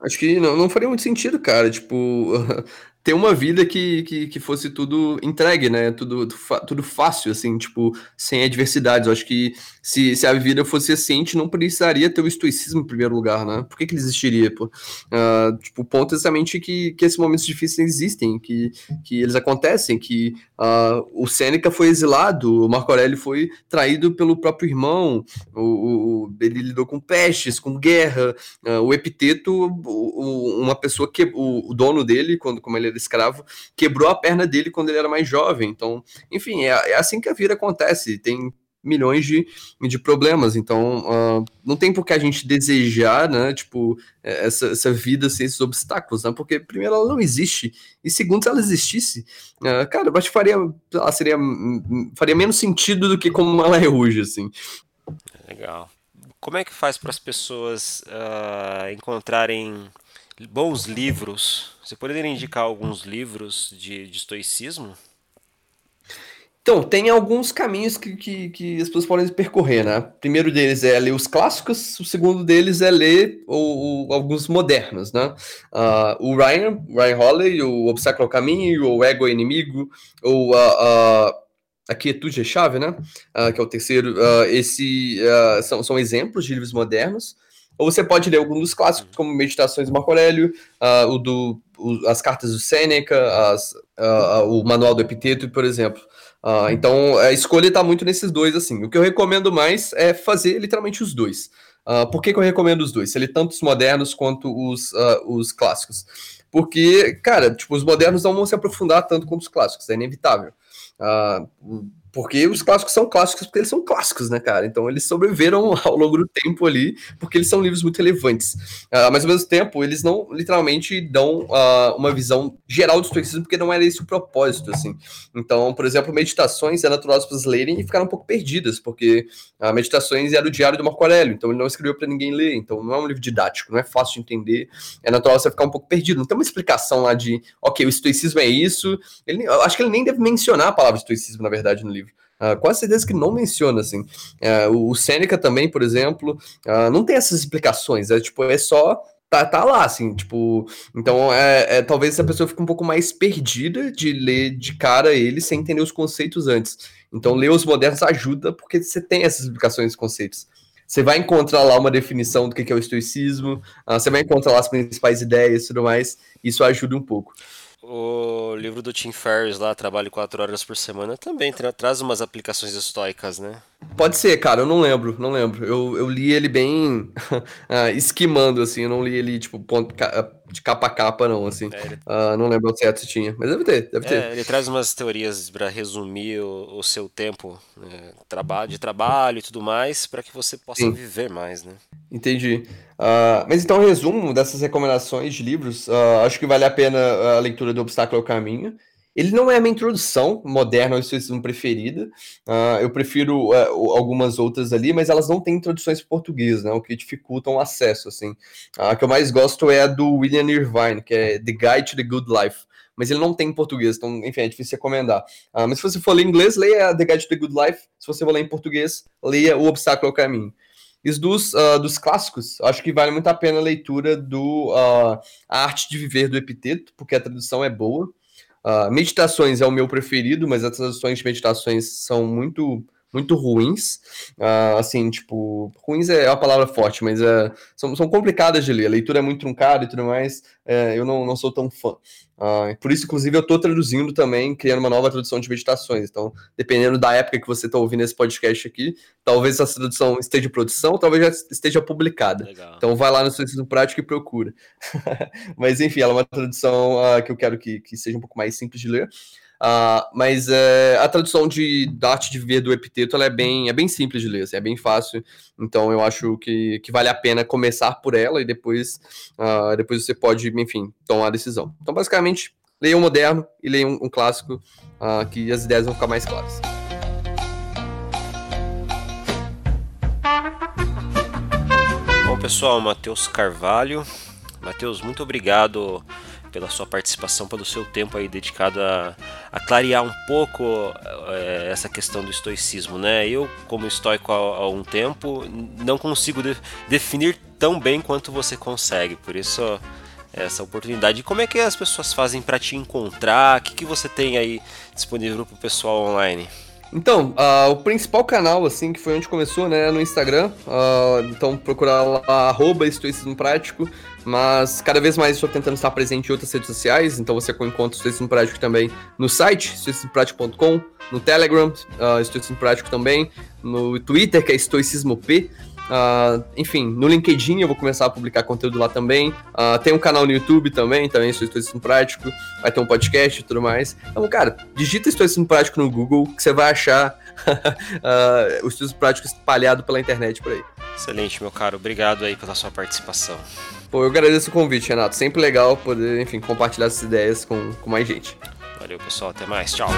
Acho que não, não faria muito sentido, cara. Tipo, ter uma vida que, que, que, fosse tudo entregue, né? Tudo, tudo fácil, assim, tipo, sem adversidades. Eu acho que se, se a vida fosse assim, a gente não precisaria ter o estoicismo em primeiro lugar, né? Por que, que ele existiria, pô? Uh, tipo, o ponto é exatamente que, que esses momentos difíceis existem, que, que eles acontecem, que uh, o Sêneca foi exilado, o Marco Aurélio foi traído pelo próprio irmão, o, o ele lidou com pestes, com guerra, uh, o Epiteto, o, uma pessoa que o, o dono dele, quando como ele era escravo, quebrou a perna dele quando ele era mais jovem. Então, enfim, é, é assim que a vida acontece. Tem milhões de, de problemas. Então, uh, não tem por que a gente desejar, né, tipo, é, essa, essa vida sem esses obstáculos, né? Porque, primeiro, ela não existe. E, segundo, se ela existisse, uh, cara, eu acho que faria, ela seria, faria menos sentido do que como ela é hoje, assim. Legal. Como é que faz para as pessoas uh, encontrarem bons livros? Você poderia indicar alguns livros de, de estoicismo? Então, tem alguns caminhos que, que, que, as pessoas podem percorrer, né? O primeiro deles é ler os clássicos, o segundo deles é ler o, o, alguns modernos, né? Uh, o Ryan, Ryan Holley, o Obstáculo ao Caminho, o Ego é Inimigo, ou uh, uh, a Quietude é Chave, né? Uh, que é o terceiro. Esse são, são exemplos de livros modernos. Ou você pode ler algum dos clássicos, como Meditações do Marco Aurélio, o do, o, as cartas do Sêneca, as, o Manual do Epiteto, por exemplo. Uh, então, a escolha está muito nesses dois, assim. O que eu recomendo mais é fazer literalmente os dois. Uh, por que, que, eu recomendo os dois? Ele tanto os modernos quanto os, uh, os clássicos. Porque, cara, tipo, os modernos não vão se aprofundar tanto quanto os clássicos, é inevitável. Porque os clássicos são clássicos porque eles são clássicos, né, cara? Então eles sobreviveram ao longo do tempo ali, porque eles são livros muito relevantes. Uh, mas ao mesmo tempo, eles não literalmente dão uh, uma visão geral do estoicismo, porque não era esse o propósito, assim. Então, por exemplo, meditações é natural as pessoas lerem e ficaram um pouco perdidas, porque uh, meditações era o diário do Marco Aurélio, então ele não escreveu para ninguém ler, então não é um livro didático, não é fácil de entender, é natural você ficar um pouco perdido. Não tem uma explicação lá de, ok, o estoicismo é isso. Ele, acho que ele nem deve mencionar a palavra estoicismo, na verdade, no livro. Uh, quase certeza que não menciona, assim. Uh, o Sêneca também, por exemplo, uh, não tem essas explicações, é tipo, é só tá, tá lá, assim, tipo, então é, é, talvez essa pessoa fique um pouco mais perdida de ler de cara ele sem entender os conceitos antes. Então, ler os modernos ajuda porque você tem essas explicações e conceitos. Você vai encontrar lá uma definição do que é o estoicismo, você vai encontrar lá as principais ideias e tudo mais, isso ajuda um pouco. O livro do Tim Ferriss lá, Trabalho 4 horas por semana, também tra traz umas aplicações estoicas, né? Pode ser, cara, eu não lembro, não lembro. Eu, eu li ele bem uh, esquimando, assim, eu não li ele, tipo, ponto, de capa a capa, não, assim. É, ele... uh, não lembro certo se tinha, mas deve ter, deve é, ter. Ele traz umas teorias para resumir o, o, seu tempo né, de trabalho e tudo mais, para que você possa Sim. viver mais, né? Entendi. Uh, mas então, resumo dessas recomendações de livros, acho que vale a pena a leitura do Obstáculo ao Caminho. Ele não é a minha introdução moderna ao estoicismo preferida. Uh, eu prefiro uh, algumas outras ali, mas elas não têm introduções em português, né? O que dificulta o acesso, assim. A que eu mais gosto é a do William Irvine, que é The Guide to the Good Life. Mas ele não tem em português, então, enfim, é difícil recomendar. Uh, mas se você for ler em inglês, leia The Guide to the Good Life. Se você for ler em português, leia O Obstáculo ao Caminho. Os dos, uh, dos clássicos, acho que vale muito a pena a leitura do uh, A Arte de Viver do Epiteto, porque a tradução é boa. Uh, meditações é o meu preferido, mas as traduções de meditações são muito muito ruins. Uh, assim, tipo, ruins é a palavra forte, mas uh, são, são complicadas de ler. A leitura é muito truncada e tudo mais. Uh, eu não, não sou tão fã. Uh, por isso, inclusive, eu estou traduzindo também, criando uma nova tradução de meditações. Então, dependendo da época que você está ouvindo esse podcast aqui, talvez essa tradução esteja em produção, talvez já esteja publicada. Legal. Então, vai lá no seu ensino prático e procura. mas, enfim, ela é uma tradução que eu quero que, que seja um pouco mais simples de ler. Uh, mas uh, a tradução de, da arte de viver do epiteto ela é, bem, é bem simples de ler, assim, é bem fácil. Então eu acho que, que vale a pena começar por ela e depois, uh, depois você pode, enfim, tomar a decisão. Então, basicamente, leia um moderno e leia um, um clássico, ah, que as ideias vão ficar mais claras. Bom, pessoal, Matheus Carvalho. Matheus, muito obrigado pela sua participação, pelo seu tempo aí dedicado a, a clarear um pouco é, essa questão do estoicismo, né? Eu, como estoico há, há um tempo, não consigo de, definir tão bem quanto você consegue, por isso essa oportunidade. E como é que as pessoas fazem para te encontrar? O que, que você tem aí disponível para o pessoal online? Então, uh, o principal canal, assim, que foi onde começou, né, no Instagram. Uh, então, procurar lá, arroba estoicismo prático. Mas cada vez mais estou tentando estar presente em outras redes sociais. Então, você encontra o Estoicismo Prático também no site, estoicismoprático.com, no Telegram, uh, Estoicismo Prático também, no Twitter, que é Estoicismo P. Uh, enfim, no LinkedIn eu vou começar a publicar conteúdo lá também. Uh, tem um canal no YouTube também, também sou Estoicismo Prático. Vai ter um podcast e tudo mais. Então, cara, digita Estoicismo Prático no Google que você vai achar uh, o Estoicismo Prático espalhado pela internet por aí. Excelente, meu caro. Obrigado aí pela sua participação. Pô, eu agradeço o convite, Renato. Sempre legal poder, enfim, compartilhar essas ideias com, com mais gente. Valeu, pessoal. Até mais. Tchau.